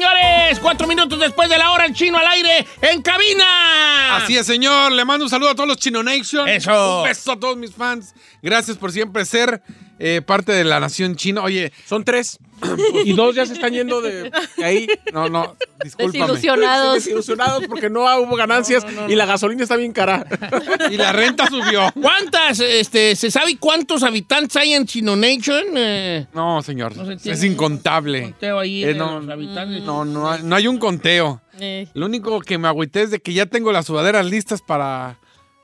señores. Cuatro minutos después de la hora, el chino al aire en cabina. Así es, señor. Le mando un saludo a todos los Chino Nation. Eso. Un beso a todos mis fans. Gracias por siempre ser eh, parte de la nación china. Oye, Son tres. y dos ya se están yendo de, de ahí. no, no, discúlpame. Desilusionados. Desilusionados porque no hubo ganancias y la gasolina está bien cara. Y la renta subió. ¿Cuántas, este, se sabe cuántos habitantes hay en Chino Nation? Eh, No, señor. No se es incontable. conteo ahí Eh, de no, los habitantes. No, no, hay- no hay un conteo. Eh, Lo único que me agüité es de que ya tengo las sudaderas listas para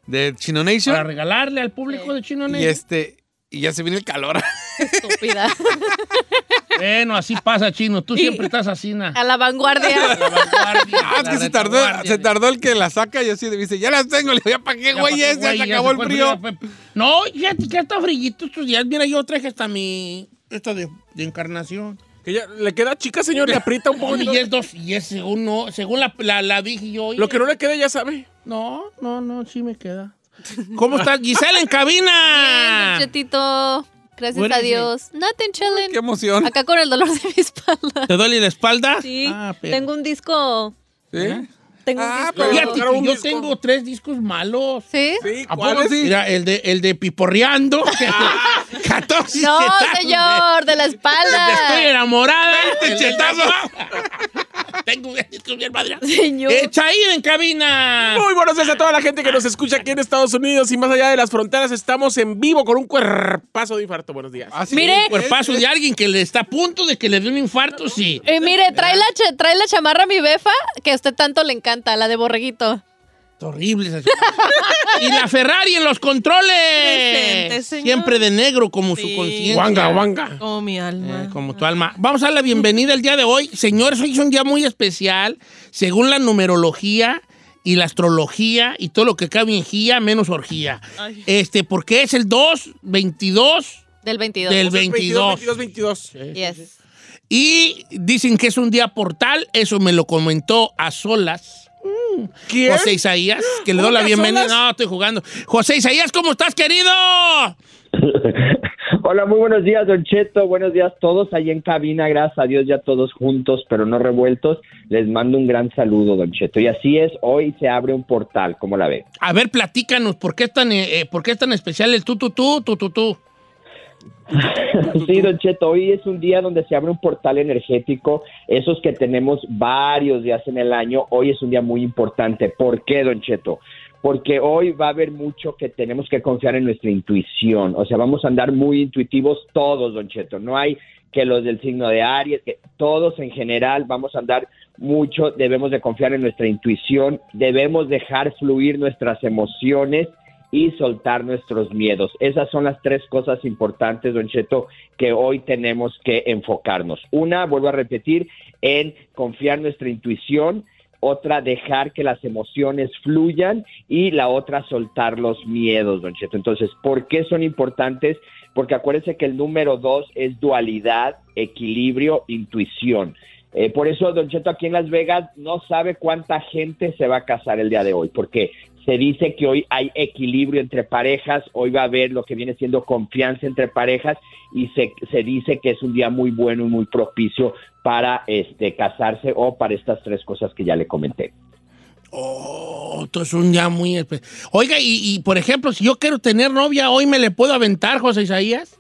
de Chino Nation. Para regalarle al público de Chino y Nation. este y ya se viene el calor. estúpida. Bueno, así pasa, Chino. Tú siempre estás así, na. A la vanguardia. La vanguardia, Ah, es que se tardó, se tardó el que la saca y así dice, ya las tengo. Le digo, ya para qué, Ya, güey, ya se ya acabó el frío. ya No, fíjate que está frillito estos días. Mira, yo traje hasta mi... Esta de, de encarnación. Que ya le queda chica, señor, le aprieta un poco. y es dos, y es según no, según la, la, la dije yo. Lo que no le quede ya sabe. No, no, no, sí me queda. ¿Cómo estás, Giselle, en cabina? Bien, Chetito. Gracias a? Dios. Nothing chilling. Qué emoción. Acá con el dolor de mi espalda. ¿Te duele la espalda? Sí. Ah, pero- Tengo un disco. ¿Sí? Tengo Ah, un pero disco. Un yo disco. tengo tres discos malos. ¿Sí? Sí, ¿A. Mira, el de, el de Piporreando. 14 No, chetazos señor, de la de- Estoy espalda. enamorada. Este chetazo. Tengo un disco bien madre. Señor. Eh, Chaín en cabina. Muy buenos días a toda la gente que nos escucha aquí en Estados Unidos y más allá de las fronteras. Estamos en vivo con un cuerpazo de infarto. Buenos días. Ah, sí. Mire. Cuerpazo de alguien que le está a punto de que le dé un infarto, sí. Eh, mire, trae la, cha- trae la chamarra a mi befa que a usted tanto le encanta, la de borreguito. Es horrible esa chica. Y la Ferrari en los controles. Presente, señor. Siempre de negro como su conciencia. Wanga, wanga. Como mi alma. Eh, como tu alma. Vamos a dar la bienvenida el día de hoy. Señores, hoy es un día muy especial. Según la numerología y la astrología y todo lo que cabe en gía, menos orgía. Ay. Este, porque es el 2, 22 Del 22. del 22. 22, 22. Yes. Y dicen que es un día portal. Eso me lo comentó a solas. ¿Quién? José Isaías, que le doy ¿Cómo la a bienvenida. solas? No, estoy jugando. José Isaías, ¿cómo estás, querido? Hola, muy buenos días, Don Cheto. Buenos días todos ahí en cabina. Gracias a Dios, ya todos juntos, pero no revueltos. Les mando un gran saludo, Don Cheto. Y así es, hoy se abre un portal, ¿cómo la ve? A ver, platícanos, ¿por qué es tan, eh, eh, ¿por qué es tan especial el tú, tú, tú, tú, tú, tú? Sí, Don Cheto, hoy es un día donde se abre un portal energético, esos que tenemos varios días en el año, hoy es un día muy importante. ¿Por qué, Don Cheto? Porque hoy va a haber mucho que tenemos que confiar en nuestra intuición, o sea, vamos a andar muy intuitivos todos, Don Cheto, no hay que los del signo de Aries, que todos en general vamos a andar mucho, debemos de confiar en nuestra intuición, debemos dejar fluir nuestras emociones y soltar nuestros miedos. Esas son las tres cosas importantes, Don Cheto, que hoy tenemos que enfocarnos. Una, vuelvo a repetir, en confiar nuestra intuición, otra, dejar que las emociones fluyan y la otra, soltar los miedos, Don Cheto. Entonces, ¿por qué son importantes? Porque acuérdense que el número dos es dualidad, equilibrio, intuición. Eh, por eso, Don Cheto, aquí en Las Vegas no sabe cuánta gente se va a casar el día de hoy, porque se dice que hoy hay equilibrio entre parejas, hoy va a haber lo que viene siendo confianza entre parejas y se, se dice que es un día muy bueno y muy propicio para este casarse o para estas tres cosas que ya le comenté. Oh, esto es un día muy especial. Oiga, y, y, por ejemplo, si yo quiero tener novia, ¿hoy me le puedo aventar, José Isaías?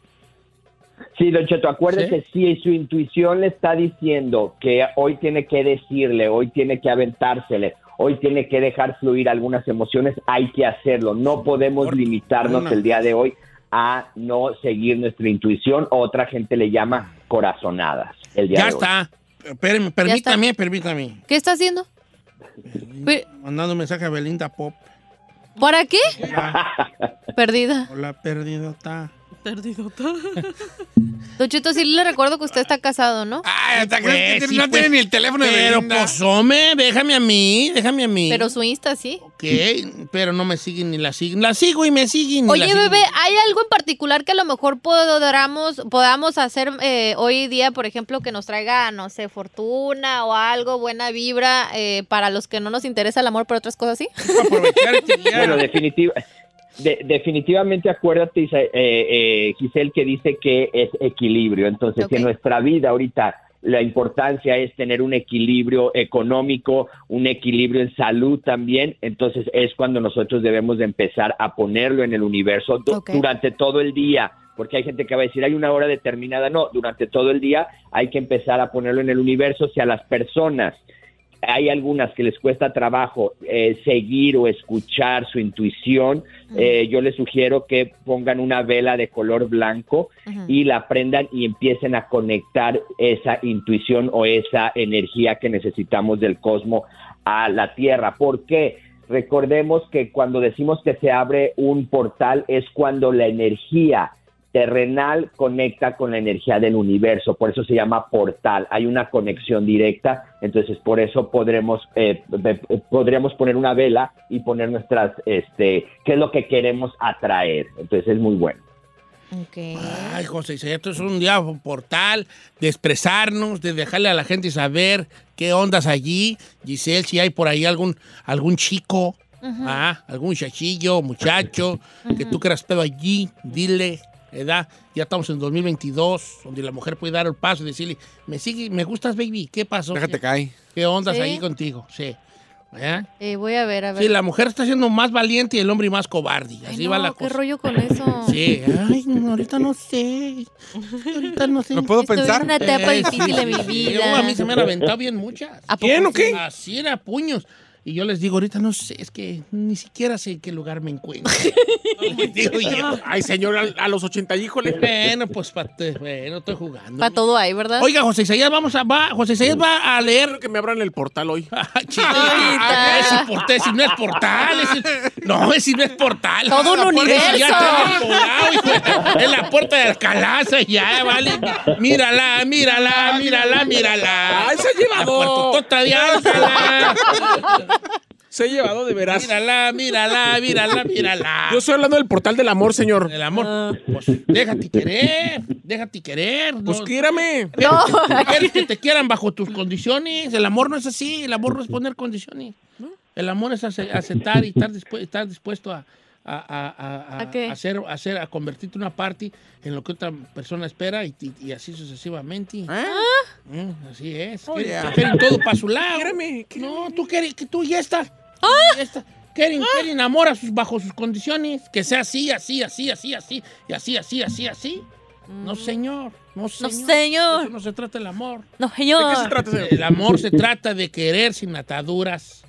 Sí, Don Cheto, acuérdese, si su intuición le está diciendo que hoy tiene que decirle, hoy tiene que aventársele, hoy tiene que dejar fluir algunas emociones, hay que hacerlo. No podemos Por- limitarnos una. el día de hoy a no seguir nuestra intuición. Otra gente le llama corazonadas. El día Ya de hoy. está. Espérame, permítame, permítame. ¿Qué está haciendo? Mandando un mensaje a Belinda Pop. ¿Para qué? Hola, Perdida. hola perdidota. Perdido. Don Cheto, sí le recuerdo que usted está casado, ¿no? Ay, hasta Pues, que sí, no pues. tiene ni el teléfono de Pero Belinda. pues, hombre, déjame a mí, déjame a mí. Pero su Insta sí. Ok, pero no me siguen ni la siguen. La sigo y me siguen. Oye, bebé, ¿hay algo en particular que a lo mejor podamos, podamos hacer eh, hoy día, por ejemplo, que nos traiga, no sé, fortuna o algo, buena vibra, eh, para los que no nos interesa el amor, pero otras cosas sí? Aprovechar este día. Bueno, definitiva- de- definitivamente acuérdate, eh, eh, Giselle, que dice que es equilibrio. Entonces, si en nuestra vida ahorita la importancia es tener un equilibrio económico, un equilibrio en salud también, entonces es cuando nosotros debemos de empezar a ponerlo en el universo durante todo el día, porque hay gente que va a decir hay una hora determinada, no, durante todo el día hay que empezar a ponerlo en el universo, si a las personas hay algunas que les cuesta trabajo eh, seguir o escuchar su intuición, eh, yo les sugiero que pongan una vela de color blanco y la prendan y empiecen a conectar esa intuición o esa energía que necesitamos del cosmos a la Tierra. ¿Por qué? Recordemos que cuando decimos que se abre un portal es cuando la energía terrenal conecta con la energía del universo, por eso se llama portal, hay una conexión directa, entonces por eso podremos eh, podríamos poner una vela y poner nuestras, este, qué es lo que queremos atraer, entonces es muy bueno. Ok. Ay, José, esto es un día un portal de expresarnos, de dejarle a la gente saber qué ondas allí. Giselle, si hay por ahí algún, algún chico, ah, algún muchachillo, muchacho, que tú quieras pedo allí, dile, ¿verdad? Ya estamos en 2022, donde la mujer puede dar el paso y decirle, me sigue, me gustas, baby, ¿qué pasó? Déjate ¿Qué, caer. qué ondas Sí. allí contigo? Sí. ¿verdad? Eh, voy a ver, a ver. Sí, la mujer está siendo más valiente y el hombre más cobarde. Ay, Así no, va la ¿Qué cosa. rollo con eso? Sí, ay, no, ahorita no sé. Ahorita no sé. ¿Lo puedo Estoy pensar? en una etapa Eh, difícil sí, de mi sí, sí. vida. A mí se me han aventado bien muchas. ¿A ¿Quién o qué? Así era, puños. Y yo les digo, ahorita no sé, es que ni siquiera sé en qué lugar me encuentro. Digo yo. Ay, señor, a, a los 80, híjole. Bueno, pues pa- bueno, estoy jugando. Para todo hay, ¿verdad? Oiga, José Isaías, vamos a, va, José Isaías va a leer. Quiero que me abran el portal hoy. Ah. Ah, ese portal, ese no es portal. ese- no, ese no es portal. Todo un La puerta universo. ya está colado, hijo de- Es la puerta de Alcalá, ya, vale. Mírala, mírala, mírala, mírala. Ay, se ha llevado. La puertotota de Alcalá. Se ha llevado de veras. Mírala, mírala, mírala, mírala. Yo estoy hablando del portal del amor, señor. El amor. Pues déjate querer, déjate querer. no- Pues quiérame. No. Quieres que te quieran bajo tus condiciones. El amor no es así. El amor no es poner condiciones. El amor es ace- aceptar y estar, dispu- estar dispuesto a, a, a, a- a- hacer, hacer- a convertirte en una parte en lo que otra persona espera y, y- y así sucesivamente. Mm, así es. Oh, quieren, yeah. quieren todo para su lado. Quiérame, No, tú quieres que tú ya estás. Ya está. Quieren, Ah. quieren amor a sus, bajo sus condiciones. Que sea así, así, así, así, así. Y así, así, así, así. No, señor. No, señor. Mm. señor. Eso no se trata del amor. No, ¿De qué se señor. trata, señor? El amor se trata de querer sin ataduras.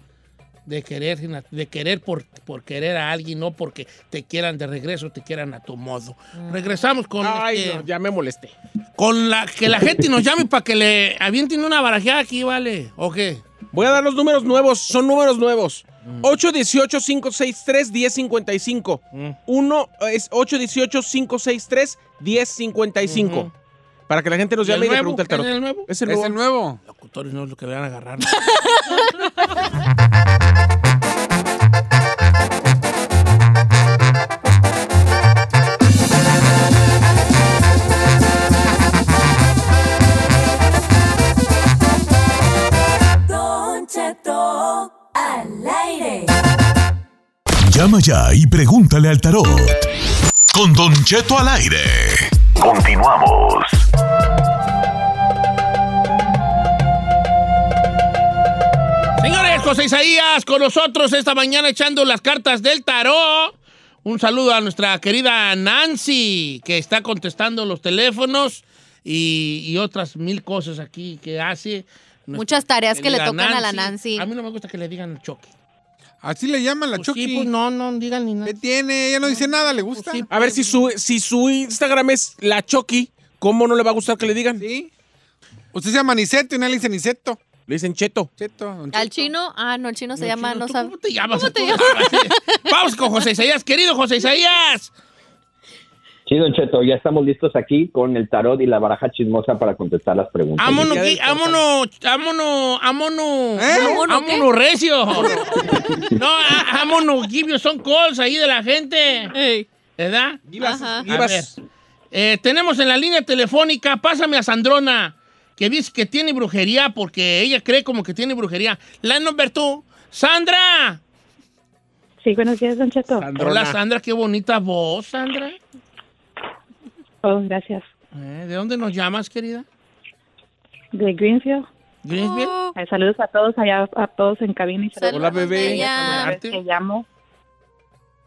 De querer, de querer por, por querer a alguien, no porque te quieran de regreso, te quieran a tu modo. Regresamos con, Ay, este, no, ya me molesté. con la que la gente nos llame para que le avienten una barajeada aquí, ¿vale? ¿O qué? Voy a dar los números nuevos. Son números nuevos. 818-563-1055. Uno es 818-563-1055. Para que la gente nos ¿Y el llame y le pregunte el tarot. ¿Es el nuevo? Es el Es nuevo. el nuevo. Locutores no es lo que le van a agarrar. ya y pregúntale al tarot. Con Don Cheto al aire. Continuamos. Señores, José Isaías con nosotros esta mañana echando las cartas del tarot. Un saludo a nuestra querida Nancy, que está contestando los teléfonos y, y otras mil cosas aquí que hace. Nuestra Muchas tareas que le tocan a la Nancy. A mí no me gusta que le digan choque. Así le llaman la Pues Chucky. sí, pues no, no digan ni nada. ¿Qué tiene? Ella no dice nada, ¿le gusta? Pues sí. A ver, si su, si su Instagram es la Chucky, ¿cómo no le va a gustar que le digan? Sí. Usted se llama Niceto y nadie le dice Niceto. Le dicen Cheto. Cheto. Al chino, ah, no, el chino se No, llama, chino, no ¿tú sabe. ¿Cómo te llamas? ¿Cómo te Tú? llamas? Vamos con José Isaías, querido José Isaías. Sí, Don Cheto, ya estamos listos aquí con el tarot y la baraja chismosa para contestar las preguntas. Vámonos, vámonos, vámonos, vámonos. ¿Eh? ¿Vámonos recio. No, ah, vámonos, give you some calls ahí de la gente. Ey. ¿Verdad? Givas, Ajá. A Givas. ver, eh, tenemos en la línea telefónica, pásame a Sandrona, que dice que tiene brujería porque ella cree como que tiene brujería. La number tú. Sandra. Sí, buenos días, Don Cheto. Sandrona. Hola, Sandra, qué bonita voz, Sandra. Oh, gracias. Eh, ¿De dónde nos llamas, querida? de Greenfield. Greenfield. Oh, Eh, saludos a todos allá, a todos en cabina y saludos Hola, bebé. bella. a la vez que llamo.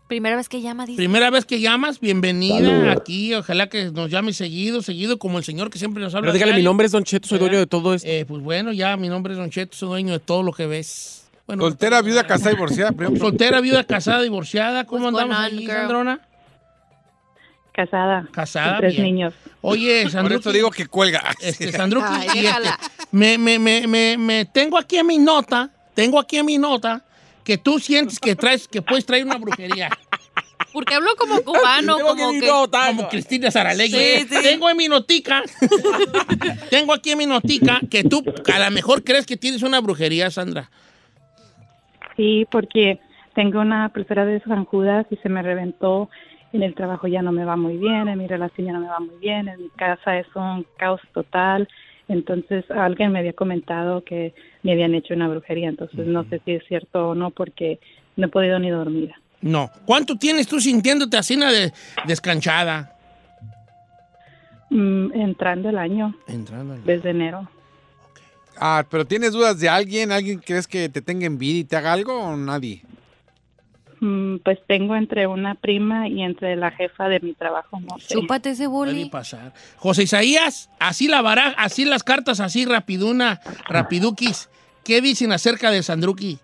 Primera vez que llama, dice. Primera vez que llamas, bienvenida aquí. Ojalá que nos llame seguido, seguido, como el señor que siempre nos habla. Pero dígale, mi nombre es Don Cheto, soy dueño de todo esto. Eh, pues bueno, ya mi nombre es Don Cheto, soy dueño de todo lo que ves. Bueno, Soltera, viuda, casada, divorciada. primero. Soltera, viuda, casada, divorciada. ¿Cómo andamos ahí? Sandrona? Casada. Casada, con tres bien. niños. Oye, Por Sandruki. eso digo que cuelga. Este, y este, me, me, me, me, me tengo aquí en mi nota, tengo aquí en mi nota que tú sientes que traes, que puedes traer una brujería. Porque hablo como cubano, Tengo como que notar. Como Cristina Saralegui. Sí, sí. Tengo en mi notica, tengo aquí en mi notica que tú a lo mejor crees que tienes una brujería, Sandra. Sí, porque tengo una pulsera de San Judas y se me reventó. En el trabajo ya no me va muy bien, en mi relación ya no me va muy bien, en mi casa es un caos total. Entonces alguien me había comentado que me habían hecho una brujería, entonces no sé si es cierto o no porque no he podido ni dormir. No. ¿Cuánto tienes tú sintiéndote así de, descanchada? Mm, entrando el año, Entrando. en- desde enero. Ah, pero ¿tienes dudas de alguien? ¿Alguien crees que te tenga envidia y te haga algo o nadie? Mm, pues tengo entre una prima y entre la jefa de mi trabajo, no sé. Chúpate ese Puede boli. pasar. José Isaías, así la baraja, así las cartas, así rapiduna, rapiduquis. ¿Qué dicen acerca de Sandruki?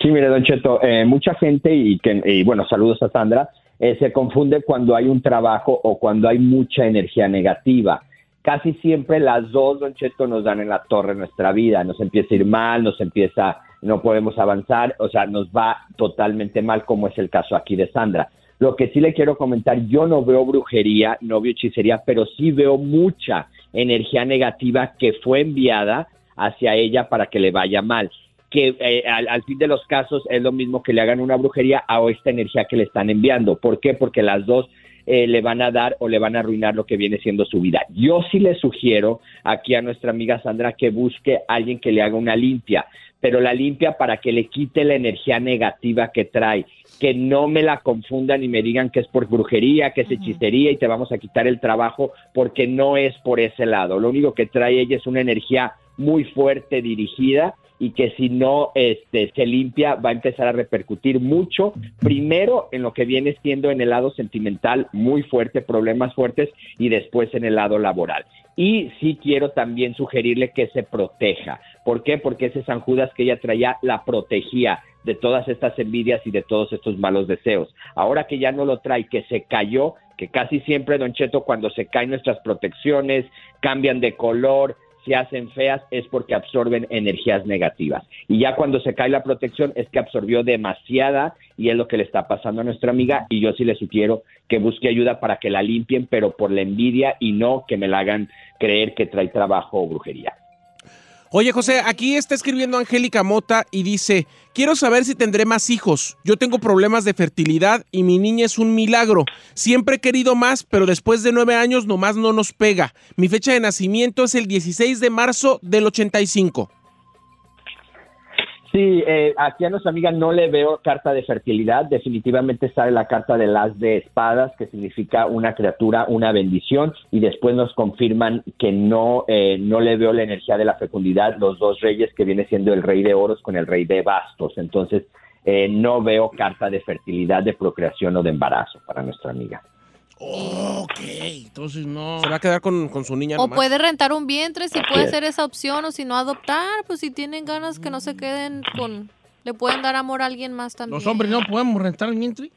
Sí, mire, Don Cheto, eh, mucha gente, y, que, y bueno, saludos a Sandra, eh, se confunde cuando hay un trabajo o cuando hay mucha energía negativa. Casi siempre las dos, Don Cheto, nos dan en la torre nuestra vida. Nos empieza a ir mal, nos empieza, no podemos avanzar, o sea, nos va totalmente mal, como es el caso aquí de Sandra. Lo que sí le quiero comentar, yo no veo brujería, no veo hechicería, pero sí veo mucha energía negativa que fue enviada hacia ella para que le vaya mal que eh, al, al fin de los casos es lo mismo que le hagan una brujería a esta energía que le están enviando. ¿Por qué? Porque las dos eh, le van a dar o le van a arruinar lo que viene siendo su vida. Yo sí le sugiero aquí a nuestra amiga Sandra que busque a alguien que le haga una limpia, pero la limpia para que le quite la energía negativa que trae, que no me la confundan y me digan que es por brujería, que es hechicería y te vamos a quitar el trabajo, porque no es por ese lado. Lo único que trae ella es una energía muy fuerte dirigida y que si no este, se limpia va a empezar a repercutir mucho, primero en lo que viene siendo en el lado sentimental muy fuerte, problemas fuertes, y después en el lado laboral. Y sí quiero también sugerirle que se proteja. ¿Por qué? Porque ese San Judas que ella traía la protegía de todas estas envidias y de todos estos malos deseos. Ahora que ya no lo trae, que se cayó, que casi siempre, Don Cheto, cuando se caen nuestras protecciones, cambian de color, se hacen feas es porque absorben energías negativas. Y ya cuando se cae la protección es que absorbió demasiada y es lo que le está pasando a nuestra amiga y yo sí le sugiero que busque ayuda para que la limpien, pero por la envidia y no que me la hagan creer que trae trabajo o brujería. Oye, José, aquí está escribiendo Angélica Mota y dice, quiero saber si tendré más hijos. Yo tengo problemas de fertilidad y mi niña es un milagro. Siempre he querido más, pero después de nueve años nomás no nos pega. Mi fecha de nacimiento es el 16 de marzo del 85. Sí, eh, aquí a nuestra amiga no le veo carta de fertilidad. Definitivamente sale la carta de las de espadas, que significa una criatura, una bendición, y después nos confirman que no, eh, no le veo la energía de la fecundidad, los dos reyes que viene siendo el rey de oros con el rey de bastos. Entonces, eh, no veo carta de fertilidad, de procreación o de embarazo para nuestra amiga. Ok, entonces no. Se va a quedar con, con su niña O nomás. puede rentar un vientre si puede ser esa opción o si no adoptar, pues si tienen ganas que no se queden con... Le pueden dar amor a alguien más también. Los hombres no podemos rentar el vientre.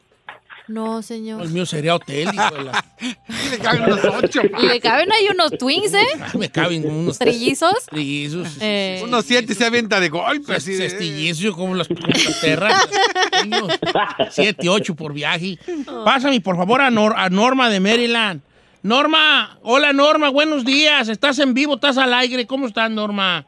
No, señor. El mío sería hotel, hijo de la- Le caben los ocho. Y le caben ahí unos twins, ¿eh? Ah, Me caben unos Trillizos. trillizos. Eh, Unos siete se avienta de golpe. Así de, Cestillizos como las, como las Siete, ocho por viaje. Pásame, por favor, a, Nor- a Norma de Maryland. Norma, hola Norma, buenos días. Estás en vivo, estás al aire. ¿Cómo estás, Norma?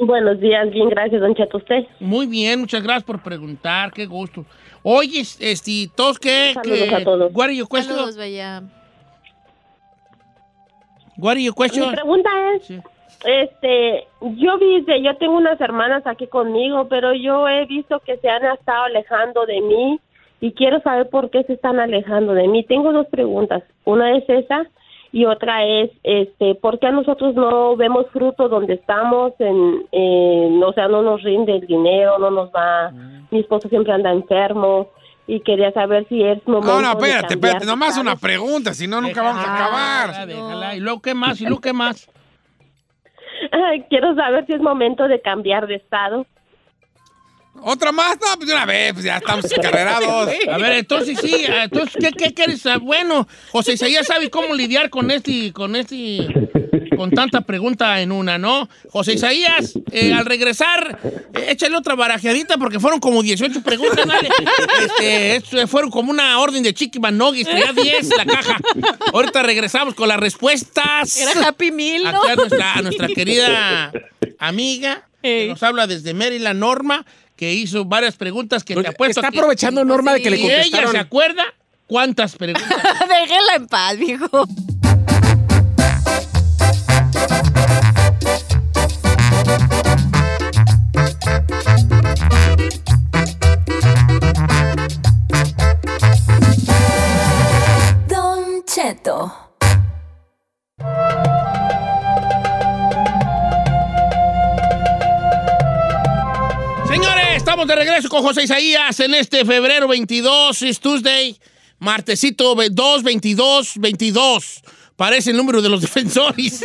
Buenos días, bien, gracias, don Cheto. ¿Usted? Muy bien, muchas gracias por preguntar. Qué gusto. Oye, este, ¿todos qué? Saludos qué- a todos. What are your question? saludos, bella. What are your Mi question? pregunta es, Sí. este, yo vi, que yo tengo unas hermanas aquí conmigo, pero yo he visto que se han estado alejando de mí y quiero saber por qué se están alejando de mí. Tengo dos preguntas. Una es esa y otra es, este, ¿por qué nosotros no vemos fruto donde estamos? En, en- o sea, no nos rinde el dinero, no nos va, mi esposo siempre anda enfermo y quería saber si es momento No, no, de espérate, espérate. Nomás una pregunta, si no, nunca vamos a acabar. déjala. ¿Y luego qué más? ¿Y luego qué más? Quiero saber si es momento de cambiar de estado. ¿Otra más? No, pues de una vez, pues ya estamos encarrerados. A ver, entonces sí, ah, entonces, ¿qué, qué quieres? Ah, Bueno, José Isaías sabe cómo lidiar con este, con este, con tanta pregunta en una, ¿no? José Isaías, eh, al regresar, eh, échale otra barajeadita porque fueron como 18 preguntas, dale. Este, esto fueron como una orden de Chiqui Manogis, ya 10 la caja. Ahorita regresamos con las respuestas. Era Happy Meal, ¿no? Aquí a nuestra, a nuestra querida amiga, que nos habla desde Maryland, Norma, que hizo varias preguntas que te apuesto Está que- aprovechando Norma de que le y ella contestaron. se acuerda cuántas preguntas. Déjela en paz, viejo. Don Cheto. Estamos de regreso con José Isaías en este febrero 22, es Tuesday, martesito ve- 2, 22, 22. Parece el número de los defensores.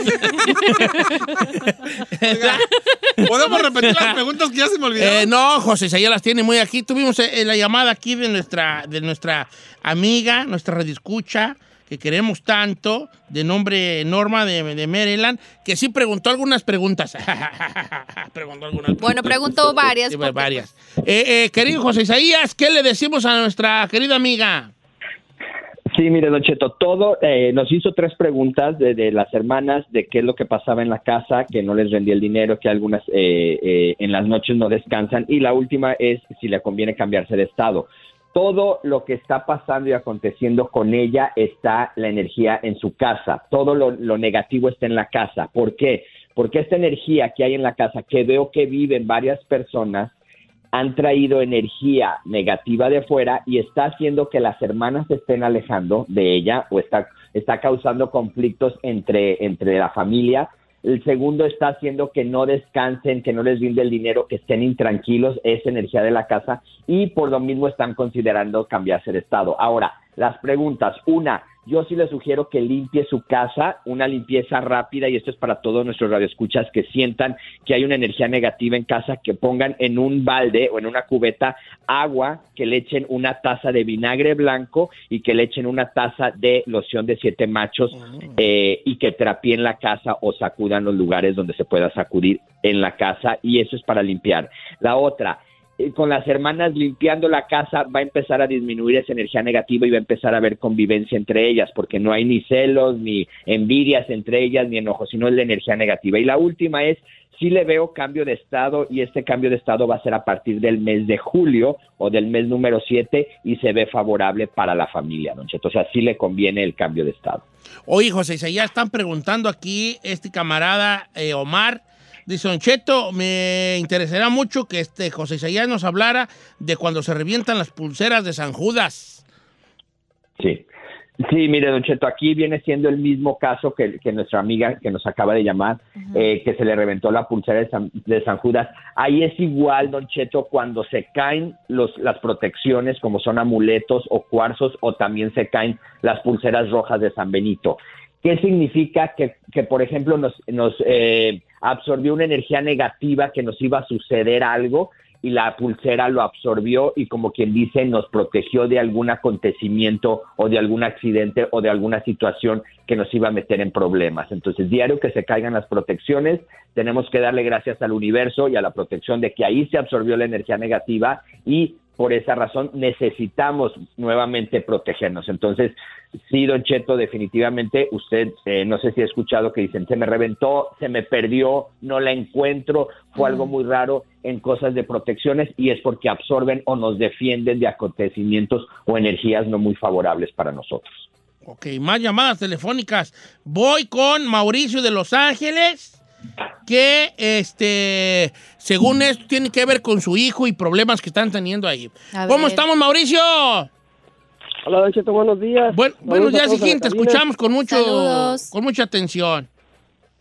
¿Podemos repetir las preguntas que ya se me olvidaron? Eh, no, José Isaías las tiene muy aquí. Tuvimos eh, la llamada aquí de nuestra, de nuestra amiga, nuestra radioescucha, que queremos tanto, de nombre Norma de, de Maryland, que sí preguntó algunas preguntas. preguntó algunas Bueno, preguntó varias. Sí, porque, varias. Eh, eh, querido José Isaías, ¿qué le decimos a nuestra querida amiga? Sí, mire, Don Cheto, todo, eh, nos hizo tres preguntas de, de las hermanas de qué es lo que pasaba en la casa, que no les rendía el dinero, que algunas eh, eh, en las noches no descansan, y la última es si le conviene cambiarse de estado. Todo lo que está pasando y aconteciendo con ella está la energía en su casa, todo lo, negativo está en la casa. ¿Por qué? Porque esta energía que hay en la casa, que veo que viven varias personas, han traído energía negativa de fuera y está haciendo que las hermanas se estén alejando de ella o está, está causando conflictos entre, entre la familia. El segundo está haciendo que no descansen, que no les rinde el dinero, que estén intranquilos, esa energía de la casa y por lo mismo están considerando cambiarse de estado. Ahora, las preguntas. Una, yo sí les sugiero que limpie su casa, una limpieza rápida, y esto es para todos nuestros radioescuchas que sientan que hay una energía negativa en casa, que pongan en un balde o en una cubeta agua, que le echen una taza de vinagre blanco y que le echen una taza de loción de siete machos eh, y que trapeen la casa o sacudan los lugares donde se pueda sacudir en la casa, y eso es para limpiar. La otra, con las hermanas limpiando la casa va a empezar a disminuir esa energía negativa y va a empezar a haber convivencia entre ellas, porque no hay ni celos, ni envidias entre ellas, ni enojos, sino es la energía negativa. Y la última es, sí le veo cambio de estado y este cambio de estado va a ser a partir del mes de julio o del mes número 7 y se ve favorable para la familia, don. O sea, sí le conviene el cambio de estado. Oye, José Isaías, están preguntando aquí este camarada eh, Omar. Dice, Don Cheto, me interesará mucho que este José Isaías nos hablara de cuando se revientan las pulseras de San Judas. Sí. Sí, mire, Don Cheto, aquí viene siendo el mismo caso que, que nuestra amiga que nos acaba de llamar, eh, que se le reventó la pulsera de San, de San Judas. Ahí es igual, Don Cheto, cuando se caen los, las protecciones, como son amuletos o cuarzos, o también se caen las pulseras rojas de San Benito. ¿Qué significa que, que por ejemplo, nos, nos eh, absorbió una energía negativa que nos iba a suceder algo y la pulsera lo absorbió y como quien dice nos protegió de algún acontecimiento o de algún accidente o de alguna situación que nos iba a meter en problemas. Entonces, diario que se caigan las protecciones, tenemos que darle gracias al universo y a la protección de que ahí se absorbió la energía negativa y por esa razón necesitamos nuevamente protegernos. Entonces, sí, Don Cheto, definitivamente usted, eh, no sé si ha escuchado que dicen, se me reventó, se me perdió, no la encuentro, fue algo muy raro en cosas de protecciones y es porque absorben o nos defienden de acontecimientos o energías no muy favorables para nosotros. Ok, más llamadas telefónicas. Voy con Mauricio de Los Ángeles, que este, según esto tiene que ver con su hijo y problemas que están teniendo ahí. A ¿Cómo ver. estamos, Mauricio? Hola, Don Cheto, buenos días. Buen- Saludos buenos días, Hijín, te escuchamos con mucho, Saludos. con mucha atención.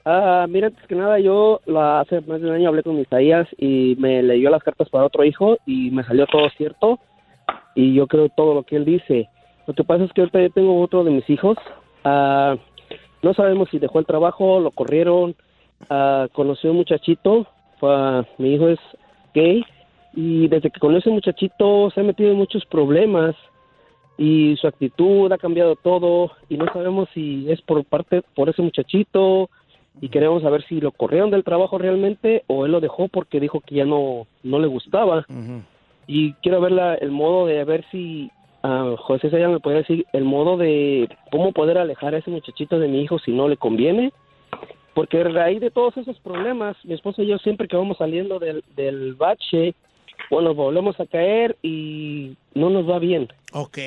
Ah, mira, antes que nada, yo la, hace más de un año hablé con Isaías y me leyó las cartas para otro hijo y me salió todo cierto y yo creo todo lo que él dice. Lo que pasa es que ahorita yo tengo otro de mis hijos. Ah, no sabemos si dejó el trabajo, lo corrieron, conoció a un muchachito. mi hijo es gay y desde que conoce a un muchachito se ha metido en muchos problemas y su actitud ha cambiado todo y no sabemos si es por parte por ese muchachito y queremos saber si lo corrieron del trabajo realmente o él lo dejó porque dijo que ya no no le gustaba y quiero ver la- el modo de ver si ah, José Sayas me puede decir el modo de cómo poder alejar a ese muchachito de mi hijo si no le conviene porque a raíz de todos esos problemas mi esposa y yo siempre que vamos saliendo del, del bache bueno volvemos a caer y no nos va bien Ok.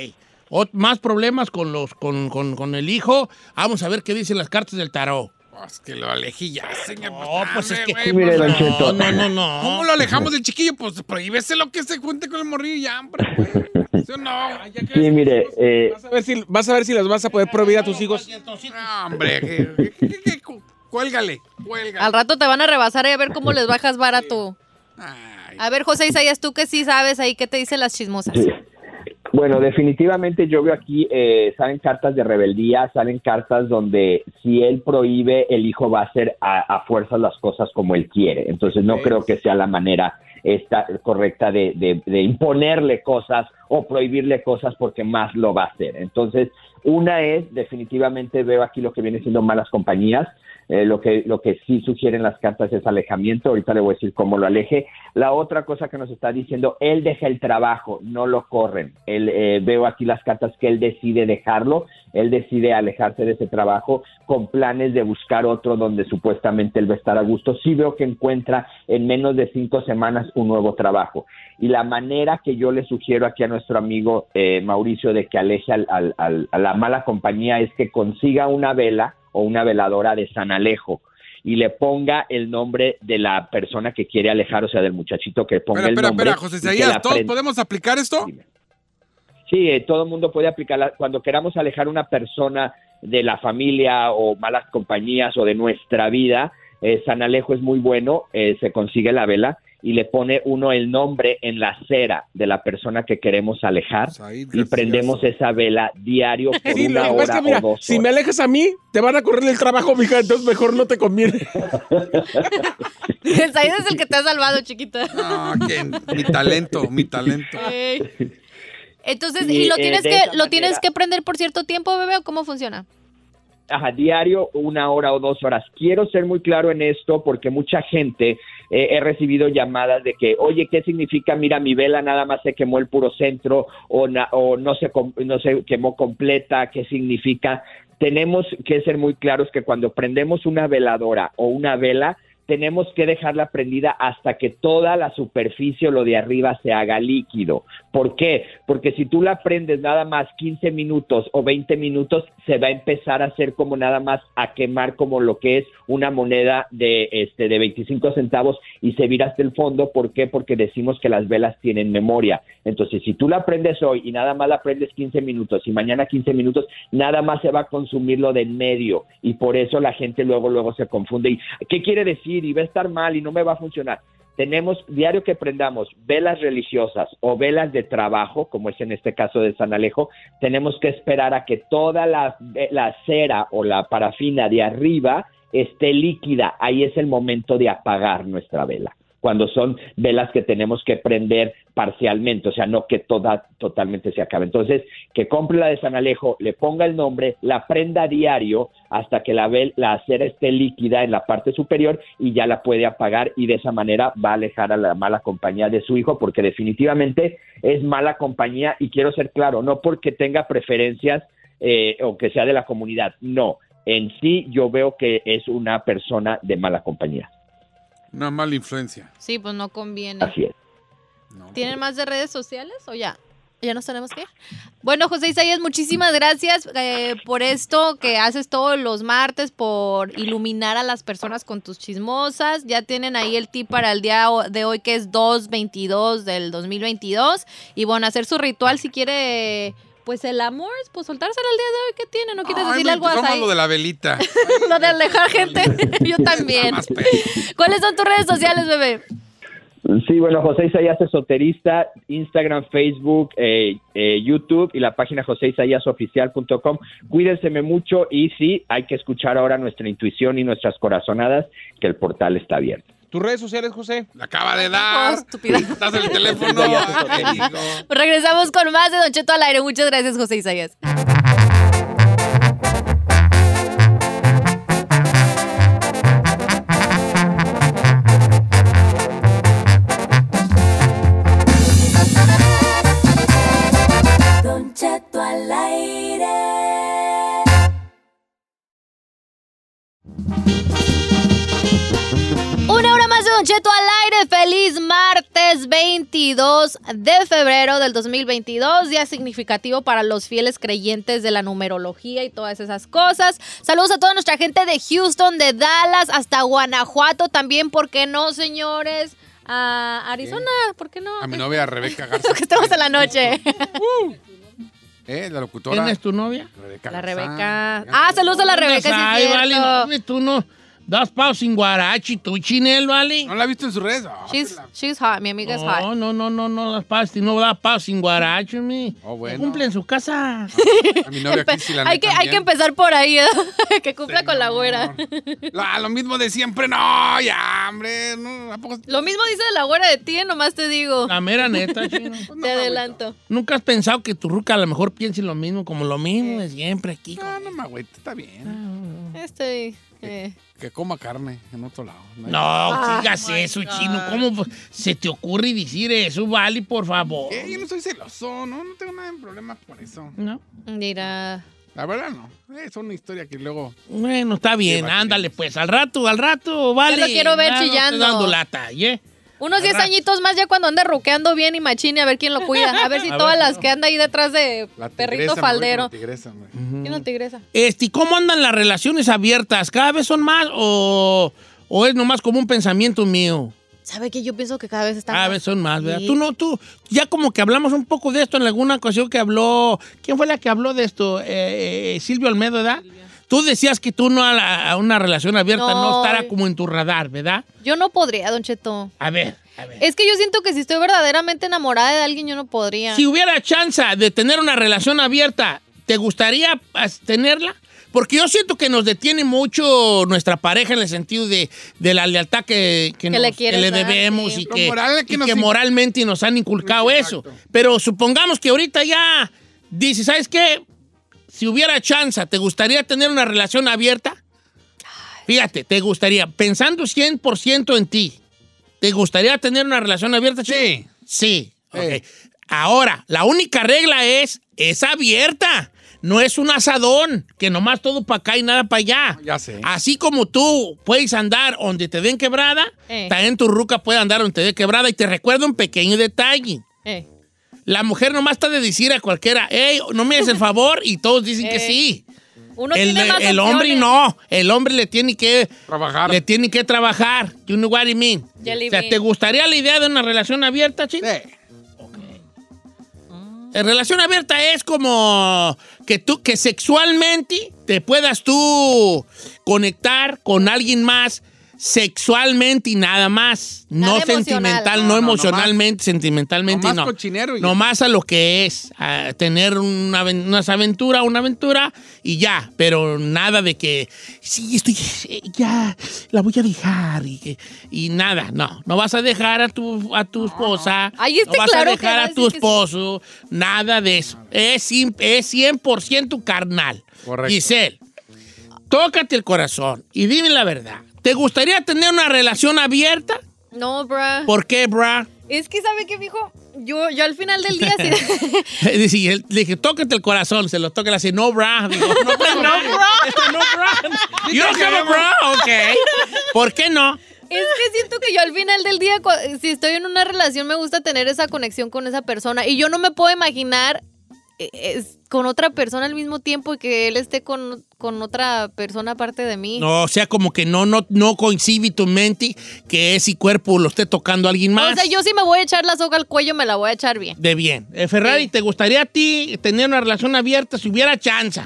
Ot- más problemas con los con, con- con el hijo. Vamos a ver qué dicen las cartas del tarot. Pues que lo alejé ya, señor. No, pues es que- mire, pues, Don no. No, no, no. ¿Cómo lo alejamos del chiquillo? Pues prohíbeselo que se junte con el morrillo ya, hombre. ¿Sí o no? Sí, mire, eh, Vas a ver si, vas a ver si las vas a poder prohibir a tus hijos. No, hombre. que- que- cu- Cuélgale, cuélgale. Al rato te van a rebasar y a ver cómo les bajas barato. Ay, A ver, José Isaías, tú que sí sabes ahí, ¿qué te dicen las chismosas? Sí. Bueno, definitivamente yo veo aquí, eh, salen cartas de rebeldía, salen cartas donde si él prohíbe, el hijo va a hacer a, a fuerzas las cosas como él quiere. Entonces no creo que sea la manera esta, correcta de, de- de imponerle cosas o prohibirle cosas porque más lo va a hacer. Entonces, una es, definitivamente veo aquí lo que viene siendo malas compañías. Eh, lo que lo que sí sugieren las cartas es alejamiento. Ahorita le voy a decir cómo lo aleje. La otra cosa que nos está diciendo, él deja el trabajo, no lo corren. Él, eh, veo aquí las cartas que él decide dejarlo, él decide alejarse de ese trabajo con planes de buscar otro donde supuestamente él va a estar a gusto. Sí veo que encuentra en menos de cinco semanas un nuevo trabajo. Y la manera que yo le sugiero aquí a nuestro amigo eh, Mauricio de que aleje al- al- al- a la mala compañía es que consiga una vela o una veladora de San Alejo y le ponga el nombre de la persona que quiere alejar, o sea, del muchachito que ponga Espera, el nombre. espera, José Isaías, ¿todos podemos aplicar esto? Sí, eh, todo el mundo puede aplicarla. Cuando queramos alejar una persona de la familia o malas compañías o de nuestra vida, eh, San Alejo es muy bueno, eh, se consigue la vela y le pone uno el nombre en la cera de la persona que queremos alejar y prendemos esa vela diario por Sí, una es hora que, mira, o dos si me alejas a mí, te van a correr del trabajo, mija, entonces mejor no te conviene. Isaías es el que te ha salvado, chiquita. No, ¿quién? Mi talento, mi talento. Entonces, Y, ¿y lo eh, tienes que lo tienes que prender por cierto tiempo, bebé, o cómo funciona? Ajá, diario, una hora o dos horas. Quiero ser muy claro en esto porque mucha gente he recibido llamadas de que, oye, ¿qué significa? Mira, mi vela nada más se quemó el puro centro o, no, se, no se quemó completa. ¿Qué significa? Tenemos que ser muy claros que cuando prendemos una veladora o una vela, tenemos que dejarla prendida hasta que toda la superficie o lo de arriba se haga líquido. ¿Por qué? Porque si tú la prendes nada más 15 minutos o 20 minutos, se va a empezar a hacer como nada más a quemar como lo que es una moneda de este de 25 centavos y se vira hasta el fondo. ¿Por qué? Porque decimos que las velas tienen memoria. Entonces, si tú la prendes hoy y nada más la prendes 15 minutos y mañana 15 minutos, nada más se va a consumir lo de en medio y por eso la gente luego luego se confunde y ¿qué quiere decir? Y va a estar mal y no me va a funcionar tenemos diario que prendamos velas religiosas o velas de trabajo, como es en este caso de San Alejo, tenemos que esperar a que toda la, la cera o la parafina de arriba esté líquida. Ahí es el momento de apagar nuestra vela. Cuando son velas que tenemos que prender parcialmente, o sea, no que toda totalmente se acabe. Entonces, que compre la de San Alejo, le ponga el nombre, la prenda a diario hasta que la, vel- la cera esté líquida en la parte superior y ya la puede apagar y de esa manera va a alejar a la mala compañía de su hijo porque definitivamente es mala compañía y quiero ser claro, no porque tenga preferencias eh, o que sea de la comunidad, no, en sí yo veo que es una persona de mala compañía. Una mala influencia. Sí, pues no conviene. Así es. ¿Tienen más de redes sociales o ya? ¿Ya nos tenemos que ir? Bueno, José Isaías, muchísimas gracias eh, por esto que haces todos los martes, por iluminar a las personas con tus chismosas. Ya tienen ahí el tip para el día de hoy, que es 2.22 del 2022. Y bueno, hacer su ritual si quiere pues el amor, pues soltárselo al día de hoy, ¿qué tiene? ¿No quieres Ay, decirle algo a empezó Saí? lo de la velita. Lo de alejar gente. Yo también. Pedo. ¿Cuáles son tus redes sociales, bebé? Sí, bueno, José Isaías Esoterista, Instagram, Facebook, eh, eh, YouTube y la página joseisaiasoficial.com. Cuídense mucho y sí, hay que escuchar ahora nuestra intuición y nuestras corazonadas, que el portal está abierto. ¿Tus redes sociales, José? La acaba de dar. estúpida. Das el teléfono. Ay, digo. Regresamos con más de Don Cheto al aire. Muchas gracias, José Isaías. Don Cheto al aire. Feliz martes 22 de febrero del 2022. Día significativo para los fieles creyentes de la numerología y todas esas cosas. Saludos a toda nuestra gente de Houston, de Dallas, hasta Guanajuato también. ¿Por qué no, señores? A Arizona, ¿por qué no? A mi novia Rebeca Garza. Que estamos en la noche. ¿Eh? La locutora. ¿Quién es tu novia? Rebeca La. Rebeca. Ah, saludos a la Rebeca, sí es vale, no, tú no das pao sin guarachi, tú chinel, vale. ¿No la has visto en sus redes? Ah, She's, she's hot, mi amiga es No, hot. no, no, no, no das pao, si no das pao sin guarachi, mi. Oh, bueno. Cumple en su casa. A mi novia aquí sí la hay, que, hay que empezar por ahí, ¿eh? que cumpla con la güera. La- lo mismo de siempre. No, ya, hombre. No, ¿a poco? Lo mismo dice la güera de ti, nomás te digo. La mera neta, chino. Te adelanto. ¿Nunca has pensado que tu ruca a lo mejor piense lo mismo, como lo mismo de siempre aquí? No, no, ma, güey, está bien. Estoy. eh, Que coma carne en otro lado. No, digas eso, God. chino. ¿Cómo se te ocurre decir eso, vale, por favor? ¿Qué? Yo no soy celoso, no, no tengo nada de problema por eso. No. Mira. La verdad no. Es una historia que luego. Bueno, está bien, ándale, pues. Al rato, al rato, vale. lo quiero ver Ya no estés chillando. dando lata, ¿eh? Unos 10 añitos más ya cuando ande ruqueando bien y machine, a ver quién lo cuida. A ver si A todas ver, las que anda ahí detrás de La perrito tigresa, faldero. la tigresa. ¿Quién no tigresa? Este, ¿cómo andan las relaciones abiertas? ¿Cada vez son más o, o es nomás como un pensamiento mío? ¿Sabe que yo pienso que cada vez están Cada vez son más, ¿verdad? Sí. Tú no, tú, ya como que hablamos un poco de esto en alguna ocasión que habló, ¿quién fue la que habló de esto? Eh, eh, Silvio Almedo, ¿verdad? Tú decías que tú no a, la- a una relación abierta no, No. estará como en tu radar, ¿verdad? Yo no podría, Don Cheto. A ver, a ver. Es que yo siento que si estoy verdaderamente enamorada de alguien, yo no podría. Si hubiera chance de tener una relación abierta, ¿te gustaría tenerla? Porque yo siento que nos detiene mucho nuestra pareja en el sentido de, de la lealtad que, que, Que le nos- quieres que le dar, debemos sí. y que, moral que y nos que in- moralmente nos han inculcado eso. Pero supongamos que ahorita ya dice, ¿sabes qué? Si hubiera chance, ¿te gustaría tener una relación abierta? Fíjate, ¿te gustaría, pensando 100% en ti, ¿te gustaría tener una relación abierta? Sí. Sí. ok. Ahora, la única regla es, es abierta. No es un asadón, que nomás todo para acá y nada para allá. Ya sé. Así como tú puedes andar donde te den quebrada, Eh. también tu ruca puede andar donde te dé quebrada. Y te recuerdo un pequeño detalle. Eh. La mujer nomás está de decir a cualquiera, hey, no me des el favor, y todos dicen que Eh. sí. Uno El, tiene más el hombre no, el hombre le tiene que Trabajar. le tiene que trabajar. You know what I mean? Jelly o sea, bean. ¿te gustaría la idea de una relación abierta, chico? Sí. La relación abierta es como que tú, que sexualmente te puedas tú conectar con alguien más sexualmente y nada más. Nada no sentimental, No, no, no, emocionalmente, sentimentalmente Nomás no. cochinero y- No más a lo que es, a tener una, aventura, una aventura y ya, pero nada de que, sí, estoy, eh, ya, la voy a dejar y, que- y nada, no, no vas a dejar a tu, a tu esposa, Ay, este no vas claro a dejar a tu sí. esposo, nada de eso. Es, cien- es 100% carnal. Correcto. Giselle, tócate el corazón y dime la verdad. ¿Te gustaría tener una relación abierta? No, bruh. ¿Por qué, bra? Es que, ¿sabe qué, mijo? Yo, yo al final del día sí. Él- Le dije, tócate el corazón. Se lo toca hace, no, bra. Digo, no, no, bra. No, bra. You don't have a bra, ok. ¿Por qué no? Es que siento que yo al final del día, si estoy en una relación, me gusta tener esa conexión con esa persona. Y yo no me puedo imaginar es con otra persona al mismo tiempo y que él esté con, con otra persona aparte de mí. No, o sea, como que no, no, no coincide tu mente que ese cuerpo lo esté tocando alguien más. O sea, yo si me voy a echar la soga al cuello, me la voy a echar bien. De bien. Eh, Ferrari, ¿te gustaría a ti tener una relación abierta si hubiera chance?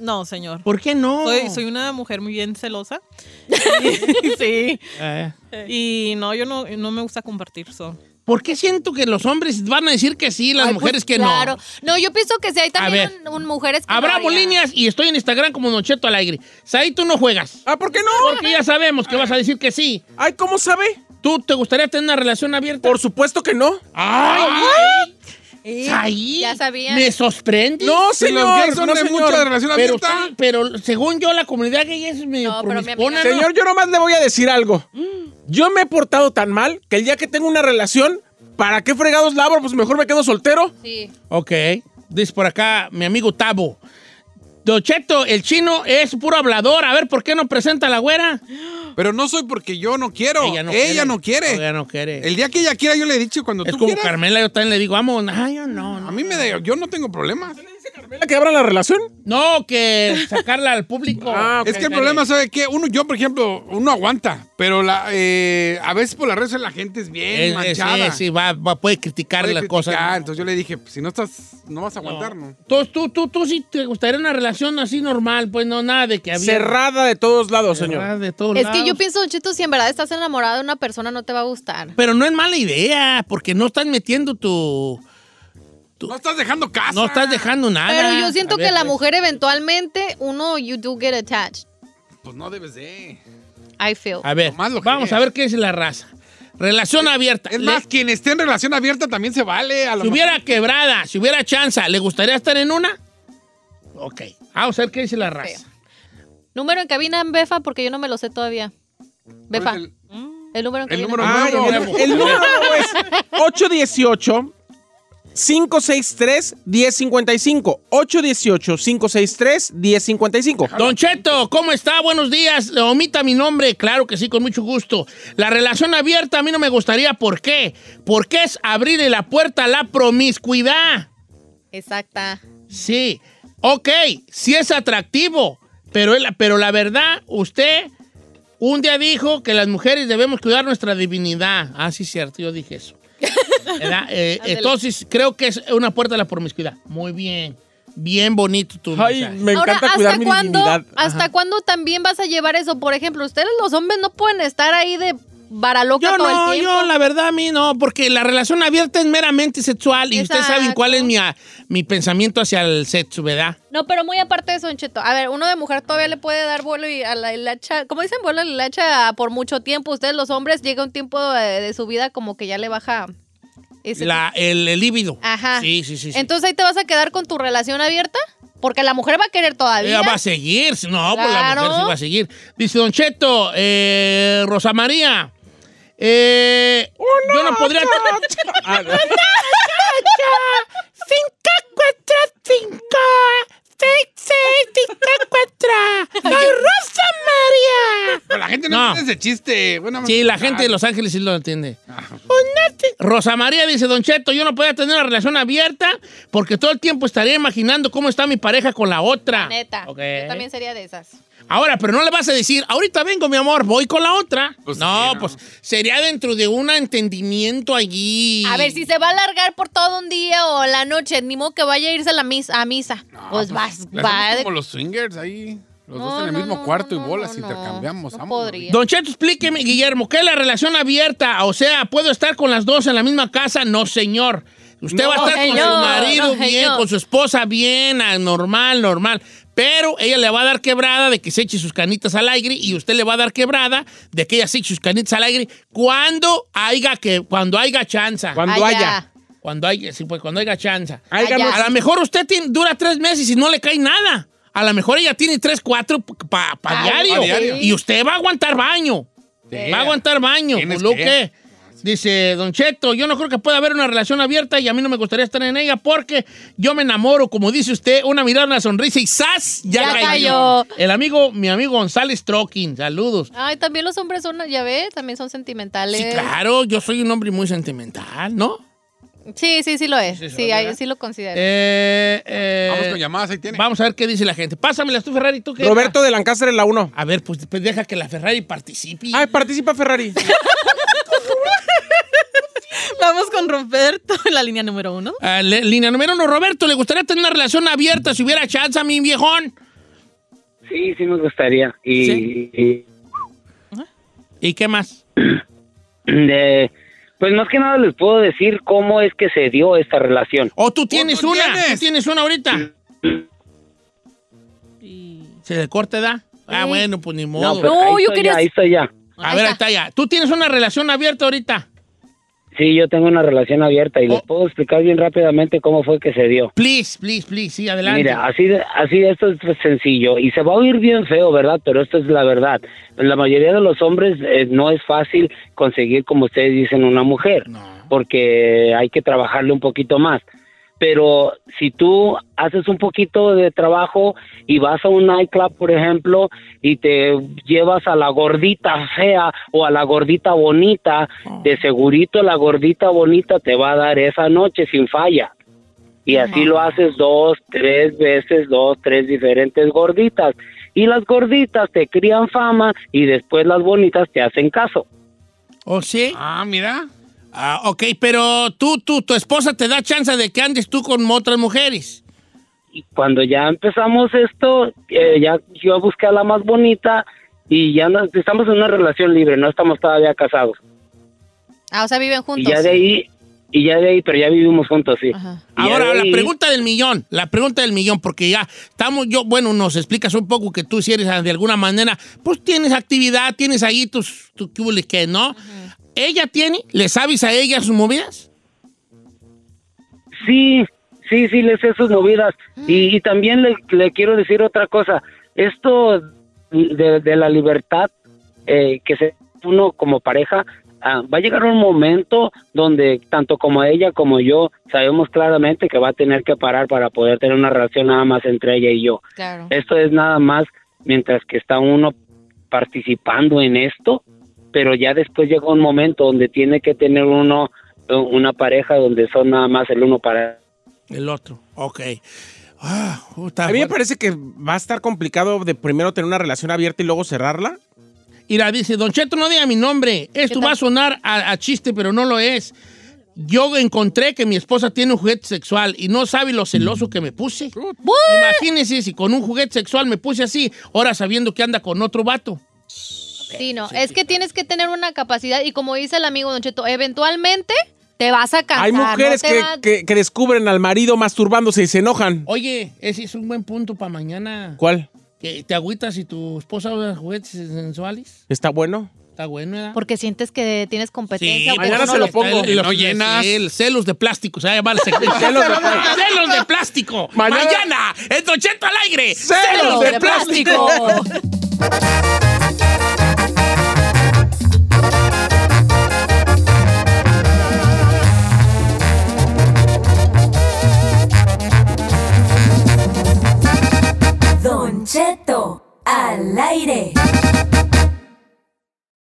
No, señor. ¿Por qué no? Soy, soy una mujer muy bien celosa. sí. Eh. Y no, yo no, no me gusta compartir. So. ¿Por qué siento que los hombres van a decir que sí, las Ay, pues, mujeres que claro. no? No, yo pienso que sí, hay también ver. un- un mujeres que Abramos harían. líneas y estoy en Instagram como Nocheto Alegre. Ahí tú no juegas. Ah, ¿por qué no? Porque ya sabemos que vas a decir que sí. Ay, ¿cómo sabe? ¿Tú te gustaría tener una relación abierta? Por supuesto que no. ¡Ay! Ahí Ya sabía. me sorprende. No, los señor, gays son no, de señor. mucha relación Pero, abierta. sí, pero según yo, la comunidad gay es medio No, pero mi amiga- ¿no? Señor, yo nomás le voy a decir algo. Yo me he portado tan mal que el día que tengo una relación, ¿para qué fregados labro? Pues mejor me quedo soltero. Sí. Ok. Dice por acá mi amigo Tabo. Don Cheto, el chino es puro hablador. A ver, ¿por qué no presenta a la güera? Pero no soy porque yo no quiero. Ella no quiere. Ella no quiere. El día que ella quiera, yo le he dicho cuando Es tú como quieras. Carmela, yo también le digo, vamos. Ay, yo no, no. A mí me da, yo no tengo problemas. ¿Que abran la relación? No, que sacarla al público. Ah, ok. Es que el problema, ¿sabe qué? Uno, yo, por ejemplo, uno aguanta, pero la, eh, a veces por las redes la gente es bien Es- es- manchada. sí, sí, va, va- puede criticar Puede las criticar, cosas. Entonces yo le dije, pues, si no estás, no vas a aguantar, ¿no? Tú, tú, tú, tú sí te gustaría una relación así normal, pues no nada de que había. Cerrada de todos lados, señor. Cerrada de todos Es que yo lados. pienso, Don Cheto, si en verdad estás enamorado de una persona, no te va a gustar. Pero no es mala idea, porque no estás metiendo tu. No estás dejando casa. No estás dejando nada. Pero yo siento A ver, que la pues. mujer eventualmente, uno, you do get attached. Pues no debes de. I feel. A ver, lo que vamos es. a ver qué es la raza. Relación abierta. Es Le- más, quien esté en relación abierta también se vale. A lo si hubiera quebrada, si hubiera chanza, ¿le gustaría estar en una? Ok. Vamos a ver qué dice la raza. Número en cabina en Befa, porque yo no me lo sé todavía. Befa. ¿Cuál es El, el- número en el cabina. número Ay, nuevo? el, el número es 818 563 1055. 818 563 1055. Don Cheto, ¿cómo está? Buenos días. Omita mi nombre. Claro que sí, con mucho gusto. La relación abierta a mí no me gustaría. ¿Por qué? Porque es abrirle la puerta a la promiscuidad. Exacta. Sí. Ok, sí es atractivo. Pero, él- pero la verdad, usted un día dijo que las mujeres debemos cuidar nuestra divinidad. Ah, sí, cierto, yo dije eso. ¿Verdad? Eh, entonces, creo que es una puerta a la promiscuidad. Muy bien. Bien bonito tu Ay, mensaje. me Ahora, encanta cuidar ¿hasta mi cuándo, dignidad. ¿hasta cuándo también vas a llevar eso? Por ejemplo, ustedes los hombres no pueden estar ahí de varaloca Yo todo no, el tiempo. yo la verdad a mí no, porque la relación abierta es meramente sexual y ustedes saben cuál es mi, mi pensamiento hacia el sexo, ¿verdad? No, pero muy aparte de eso, Cheto. A ver, uno de mujer todavía le puede dar vuelo y a la hilacha, ¿cómo dicen? Vuelo a la hilacha por mucho tiempo. Ustedes los hombres llega un tiempo de, de su vida como que ya le baja ese La, el, el líbido. Ajá. Sí, sí, sí. sí. Entonces ahí te vas a quedar con tu relación abierta, porque la mujer va a querer todavía. Ella va a seguir, no, pues la mujer sí va a seguir. Dice Don Cheto, eh, Rosa María, eh, yo no podría... Ah, Finca cuatro, cinco, seis, cinco, cuatro. ¡Soy Rosa María! Pero la gente no, No. entiende ese chiste. Bueno, Sí, la gente de Los Ángeles sí lo entiende. Ah. Rosa María dice, Don Cheto, yo no podía tener una relación abierta porque todo el tiempo estaría imaginando cómo está mi pareja con la otra. Neta. Ok. Yo también sería de esas. Ahora, pero no le vas a decir, ahorita vengo, mi amor, voy con la otra. Pues no, sí, ¿no? pues sería dentro de un entendimiento allí. A ver, si se va a alargar por todo un día o la noche, ni modo que vaya a irse a la misa. A misa. pues vas, Le va hacemos de- como los swingers ahí. Los No, dos en el no, mismo no, cuarto no, y bolas no, intercambiamos. no. Don Cheto, explíqueme, Guillermo, ¿qué es la relación abierta? O sea, ¿puedo estar con las dos en la misma casa? No, señor. Usted No, va a estar con su marido no, bien, señor. con su esposa bien, normal, normal. Pero ella le va a dar quebrada de que se eche sus canitas al aire y usted le va a dar quebrada de que ella se eche sus canitas al aire cuando haya que cuando haya chanza. Cuando Allá. haya. Cuando haya, sí, pues cuando haya chanza. Allá. A lo mejor usted tiene- dura tres meses y no le cae nada. A lo mejor ella tiene tres, cuatro para diario. pa' diario. Y usted va a aguantar baño. Sí. Va a aguantar baño. Pues lo que. que. Dice Don Cheto, yo no creo que pueda haber una relación abierta y a mí no me gustaría estar en ella porque yo me enamoro, como dice usted, una mirada, una sonrisa y ¡zas! Ya, Ya cayó. cayó. El amigo, mi amigo González Troquín, saludos. Ay, también los hombres son, ya ve, también son sentimentales. Sí, claro, yo soy un hombre muy sentimental, ¿no? Sí, sí, sí lo es. Sí, Sí, sí, ahí sí lo considero. Eh, eh, Vamos con llamadas, ahí tiene. Vamos a ver qué dice la gente. Pásamelas tú, Ferrari. ¿tú qué? Roberto de Lancaster en la 1. A ver, pues, pues deja que la Ferrari participe. Ay, participa Ferrari. Vamos con Roberto en la línea número uno. Ah, le- línea número uno, Roberto, ¿le gustaría tener una relación abierta si hubiera chance a mi viejón? Sí, sí me gustaría. Y, y ¿Y qué más? de, pues más que nada les puedo decir cómo es que se dio esta relación. ¿O tú tienes una? ¿Tú tienes una ahorita? ¿Se le corta edad? Ah, bueno, pues ni modo. No, pero ahí estoy ya, ahí estoy ya. A ver, ahí está ya. ¿Tú tienes una relación abierta ahorita? Sí, yo tengo una relación abierta y les puedo explicar bien rápidamente cómo fue que se dio. Please, please, please, sí, adelante. Mira, así de, así esto es sencillo y se va a oír bien feo, ¿verdad? Pero esto es la verdad. La mayoría de los hombres eh, no es fácil conseguir, como ustedes dicen, una mujer, porque hay que trabajarle un poquito más. Pero si tú haces un poquito de trabajo y vas a un nightclub, por ejemplo, y te llevas a la gordita fea o a la gordita bonita, de segurito la gordita bonita te va a dar esa noche sin falla. Y así lo haces dos, tres veces, dos, tres diferentes gorditas. Y las gorditas te crían fama y después las bonitas te hacen caso. ¿O sí? Ah, mira. Ah, ok, pero tú, tú, tu esposa te da chance de que andes tú con otras mujeres. Y cuando ya empezamos esto, eh, ya yo busqué a la más bonita y ya no- estamos en una relación libre, no estamos todavía casados. Ah, o sea, viven Y juntos. ya de ahí, y ya de ahí, pero ya vivimos juntos, sí. Y Ahora, la pregunta del millón, la pregunta del millón, porque ya estamos, yo, bueno, nos explicas un poco que tú si eres de alguna manera, pues tienes actividad, tienes ahí tus, tu qué, ¿no? ¿Ella tiene? ¿Le sabes a ella sus movidas? Sí, sí, sí, le sé sus movidas. Y, y también le, le quiero decir otra cosa. Esto de, de la libertad eh, que se uno como pareja, ah, va a llegar un momento donde tanto como ella como yo sabemos claramente que va a tener que parar para poder tener una relación nada más entre ella y yo. Claro. Esto es nada más mientras que está uno participando en esto, pero ya después llega un momento donde tiene que tener uno eh, una pareja donde son nada más el uno para El otro, ok. Ah, A mí me parece que va a estar complicado de primero tener una relación abierta y luego cerrarla. Mira, dice, Don Cheto, no diga mi nombre. Esto va a sonar a, a chiste, pero no lo es. Yo encontré que mi esposa tiene un juguete sexual y no sabe lo celoso que me puse. Imagínese si con un juguete sexual me puse así, ahora sabiendo que anda con otro vato. Sí, no, es que tienes que tener una capacidad y como dice el amigo Don Cheto, eventualmente te vas a cansar. Hay mujeres no que, va- que- que descubren al marido masturbándose y se enojan. Oye, ese es un buen punto para mañana. ¿Cuál? Que ¿Te agüitas si tu esposa usa juguetes sensuales? ¿Está bueno? Está bueno, ¿verdad? Porque sientes que tienes competencia. Sí, mañana se no lo pongo. tienes. Los, cel- celos de plástico, se va a llamar el. Celos de celos de plástico. Mañana- Mañana, en Don Cheto al aire. Celos de plástico. Don Cheto al aire.